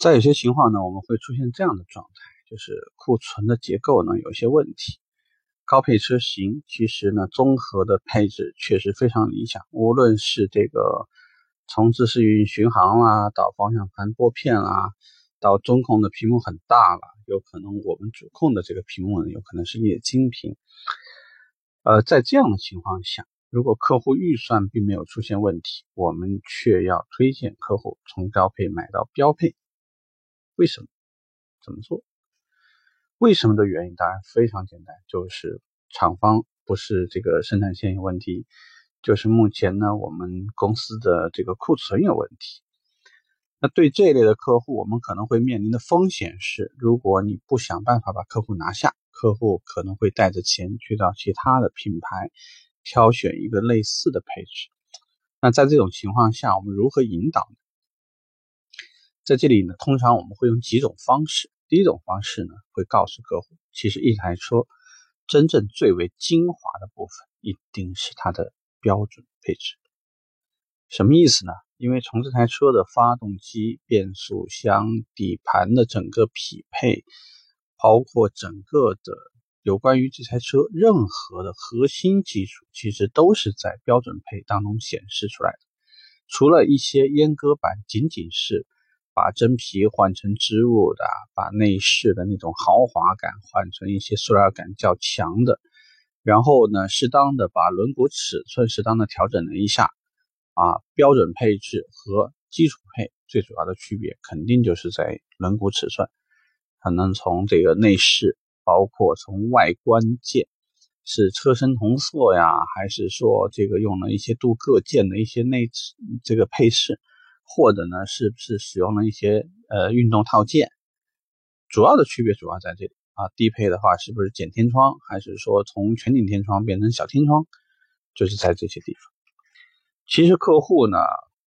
在有些情况呢，我们会出现这样的状态，就是库存的结构呢有些问题。高配车型其实呢，综合的配置确实非常理想，无论是这个从自适应巡航啦，到方向盘拨片啦，到中控的屏幕很大了，有可能我们主控的这个屏幕呢，有可能是液晶屏。呃，在这样的情况下，如果客户预算并没有出现问题，我们却要推荐客户从高配买到标配。为什么？怎么做？为什么的原因当然非常简单，就是厂方不是这个生产线有问题，就是目前呢我们公司的这个库存有问题。那对这一类的客户，我们可能会面临的风险是，如果你不想办法把客户拿下，客户可能会带着钱去到其他的品牌挑选一个类似的配置。那在这种情况下，我们如何引导呢？在这里呢，通常我们会用几种方式。第一种方式呢，会告诉客户，其实一台车真正最为精华的部分，一定是它的标准配置。什么意思呢？因为从这台车的发动机、变速箱、底盘的整个匹配，包括整个的有关于这台车任何的核心技术，其实都是在标准配当中显示出来的。除了一些阉割版，仅仅是。把真皮换成织物的，把内饰的那种豪华感换成一些塑料感较强的，然后呢，适当的把轮毂尺寸适当的调整了一下，啊，标准配置和基础配最主要的区别肯定就是在轮毂尺寸，可能从这个内饰，包括从外观件，是车身同色呀，还是说这个用了一些镀铬件的一些内饰这个配饰。或者呢，是不是使用了一些呃运动套件？主要的区别主要在这里啊。低配的话，是不是减天窗，还是说从全景天窗变成小天窗？就是在这些地方。其实客户呢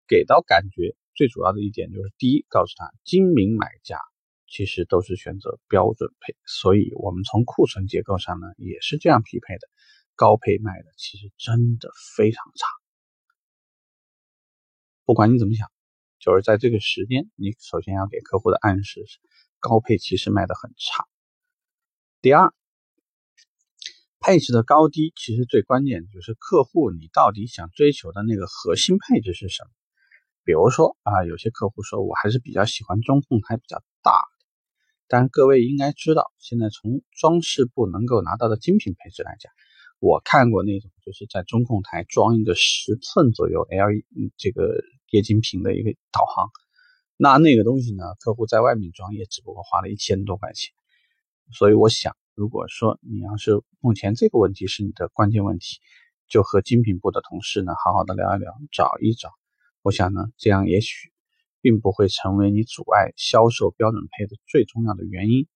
给到感觉最主要的一点就是，第一，告诉他精明买家其实都是选择标准配，所以我们从库存结构上呢也是这样匹配的。高配卖的其实真的非常差，不管你怎么想。就是在这个时间，你首先要给客户的暗示是，高配其实卖的很差。第二，配置的高低其实最关键就是客户你到底想追求的那个核心配置是什么？比如说啊，有些客户说我还是比较喜欢中控台比较大的，但各位应该知道，现在从装饰部能够拿到的精品配置来讲，我看过那种就是在中控台装一个十寸左右 L E 这个。液晶屏的一个导航，那那个东西呢？客户在外面装也只不过花了一千多块钱，所以我想，如果说你要是目前这个问题是你的关键问题，就和精品部的同事呢好好的聊一聊，找一找。我想呢，这样也许并不会成为你阻碍销售标准配的最重要的原因。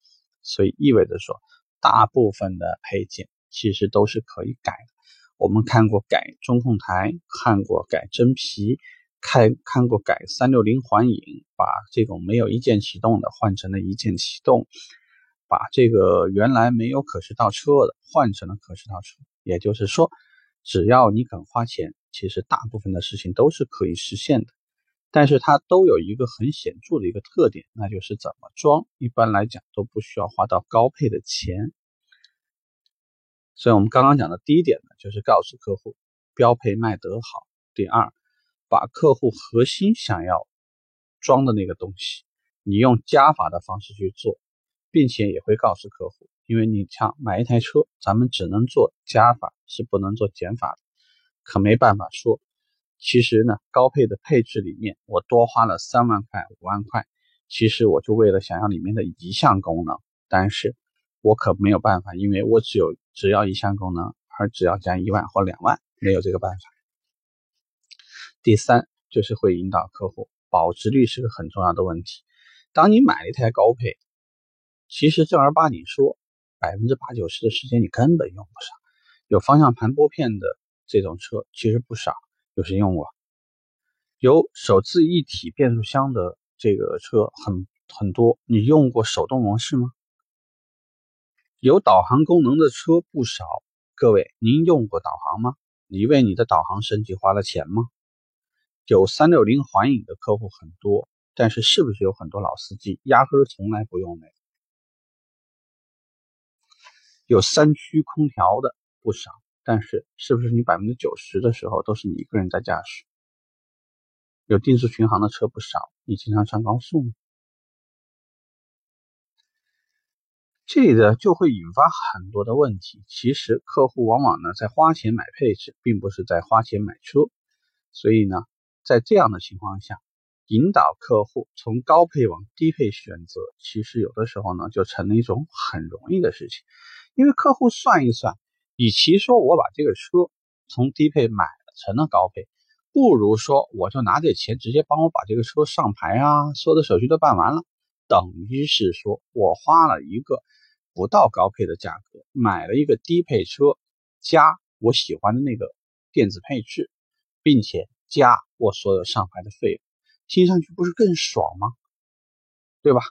所以意味着说，大部分的配件其实都是可以改的。我们看过改中控台，看过改真皮。看看过改三六零环影，把这种没有一键启动的换成了一键启动，把这个原来没有可视倒车的换成了可视倒车。也就是说，只要你肯花钱，其实大部分的事情都是可以实现的。但是它都有一个很显著的一个特点，那就是怎么装，一般来讲都不需要花到高配的钱。所以我们刚刚讲的第一点呢，就是告诉客户标配卖得好。第二。把客户核心想要装的那个东西，你用加法的方式去做，并且也会告诉客户，因为你像买一台车，咱们只能做加法，是不能做减法的，可没办法说。其实呢，高配的配置里面，我多花了三万块、五万块，其实我就为了想要里面的一项功能，但是我可没有办法，因为我只有只要一项功能，而只要加一万或两万，没有这个办法。第三就是会引导客户，保值率是个很重要的问题。当你买了一台高配，其实正儿八经说，百分之八九十的时间你根本用不上。有方向盘拨片的这种车其实不少，有谁用过？有手自一体变速箱的这个车很很多，你用过手动模式吗？有导航功能的车不少，各位您用过导航吗？你为你的导航升级花了钱吗？有三六零环影的客户很多，但是是不是有很多老司机压根从来不用那？有三驱空调的不少，但是是不是你百分之九十的时候都是你一个人在驾驶？有定速巡航的车不少，你经常上高速吗？这个就会引发很多的问题。其实客户往往呢在花钱买配置，并不是在花钱买车，所以呢，在这样的情况下。引导客户从高配往低配选择，其实有的时候呢，就成了一种很容易的事情。因为客户算一算，与其说我把这个车从低配买了成了高配，不如说我就拿这钱直接帮我把这个车上牌啊，所有的手续都办完了，等于是说我花了一个不到高配的价格买了一个低配车，加我喜欢的那个电子配置，并且加我所有上牌的费用。听上去不是更爽吗？对吧？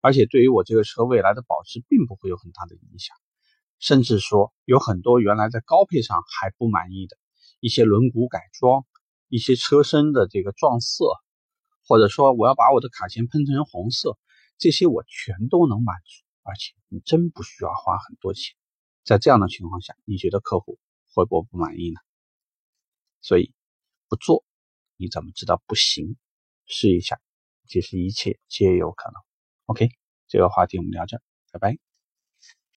而且对于我这个车未来的保值并不会有很大的影响，甚至说有很多原来在高配上还不满意的一些轮毂改装、一些车身的这个撞色，或者说我要把我的卡钳喷成红色，这些我全都能满足，而且你真不需要花很多钱。在这样的情况下，你觉得客户会不会不满意呢？所以不做。你怎么知道不行？试一下，其实一切皆有可能。OK，这个话题我们聊这，拜拜。